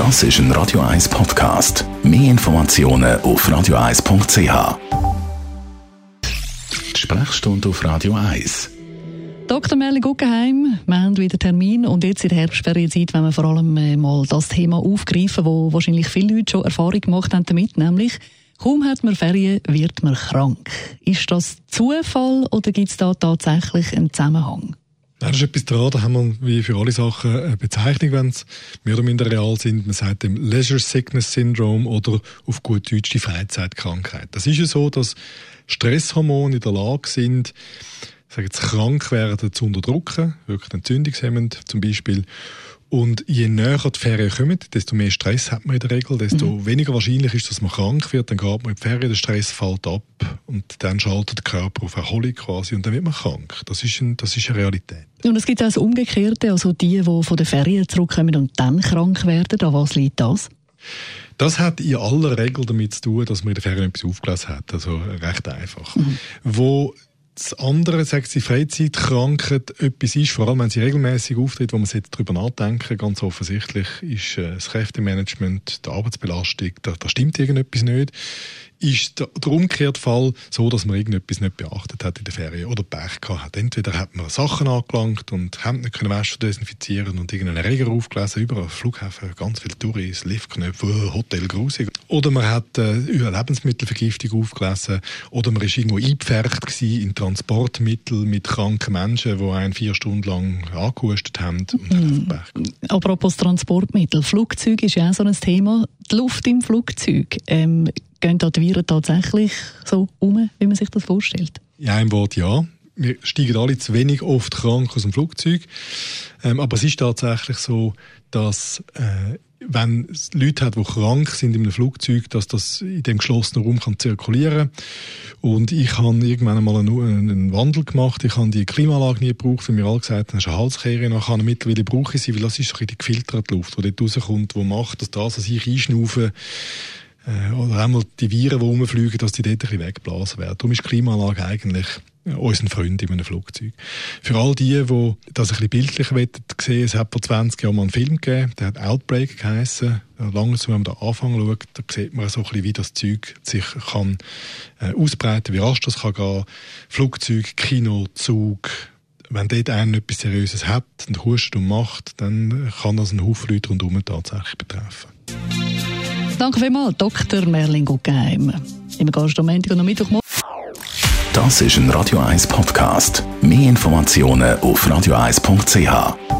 Das ist ein Radio 1 Podcast. Mehr Informationen auf radio1.ch. Sprechstunde auf Radio 1. Dr. Merle Guggenheim, wir haben wieder Termin und jetzt in der Herbstferienzeit wollen wir vor allem äh, mal das Thema aufgreifen, wo wahrscheinlich viele Leute schon Erfahrung gemacht haben damit, nämlich kaum hat man Ferien, wird man krank. Ist das Zufall oder gibt es da tatsächlich einen Zusammenhang? Nein, das ist etwas dran, da haben wir wie für alle Sachen eine Bezeichnung, wenn sie mehr oder minder real sind. Man sagt dem Leisure Sickness Syndrome oder auf gut Deutsch die Freizeitkrankheit. Das ist ja so, dass Stresshormone in der Lage sind, sagen jetzt, krank werden zu unterdrücken, wirklich entzündungshemmend zum Beispiel. Und je näher die Ferien kommen, desto mehr Stress hat man in der Regel, desto mhm. weniger wahrscheinlich ist, dass man krank wird. Dann geht man in die Ferien, der Stress fällt ab und dann schaltet der Körper auf Erholung quasi und dann wird man krank. Das ist, ein, das ist eine Realität. Und es gibt auch das Umgekehrte, also die, die von den Ferien zurückkommen und dann krank werden. An was liegt das? Das hat in aller Regel damit zu tun, dass man in der Ferien etwas aufgelesen hat. Also recht einfach. Mhm. Wo das andere, sagt sie, Freizeitkrankheit etwas ist, vor allem wenn sie regelmäßig auftritt, wo man sich darüber nachdenken, ganz offensichtlich ist äh, das Kräftemanagement, die Arbeitsbelastung, da, da stimmt irgendetwas nicht ist der, der umgekehrte Fall so, dass man irgendetwas nicht beachtet hat in der Ferien oder Pech gehabt hat. Entweder hat man Sachen angelangt und Hemden nicht können waschen, desinfizieren und irgendeinen Reger aufgelesen, überall Flughafen, ganz viele Touris, Liftknöpfe, Hotel grusig. Oder man hat äh, Lebensmittelvergiftung aufgelesen oder man ist irgendwo eingepfercht in Transportmittel mit kranken Menschen, die einen vier Stunden lang angehustet haben und mm. hat Pech Apropos Transportmittel, Flugzeug ist ja auch so ein Thema. Die Luft im Flugzeug. Ähm, Gehen da die Viren tatsächlich so um, wie man sich das vorstellt? In einem Wort ja. Wir steigen alle zu wenig oft krank aus dem Flugzeug. Ähm, aber es ist tatsächlich so, dass äh, wenn es Leute hat, die krank sind in einem Flugzeug, dass das in dem geschlossenen Raum kann zirkulieren Und ich habe irgendwann einmal einen, einen, Wandel gemacht. Ich habe die Klimaanlage nie gebraucht, weil mir alle gesagt haben, das ist eine Halskehre. Und mittlerweile brauche ich sie, weil das ist so die gefilterte Luft, die dort rauskommt, die macht, dass das, was ich einschnaufe, äh, oder einmal die Viren, die rumfliegen, dass die dort ein bisschen weggeblasen werden. Darum ist die Klimaanlage eigentlich unser Freund in einem Flugzeug. Für all die, die das ein bisschen bildlich sehen es hat vor 20 Jahren mal einen Film gegeben, der hat Outbreak geheissen. Langsam, wenn man da Anfang schaut, da sieht man so ein bisschen, wie das Zeug sich kann äh, ausbreiten, wie rasch das kann gehen. Flugzeug, Kino, Zug, wenn dort einer etwas Seriöses hat und hustet und macht, dann kann das einen Haufen Leute rundherum tatsächlich betreffen. Danke vielmals, Dr. Merlin Guggenheim. Immer du am Montag und am Mittwochmorgen. Das ist ein Radio 1 Podcast. Mehr Informationen auf radio1.ch.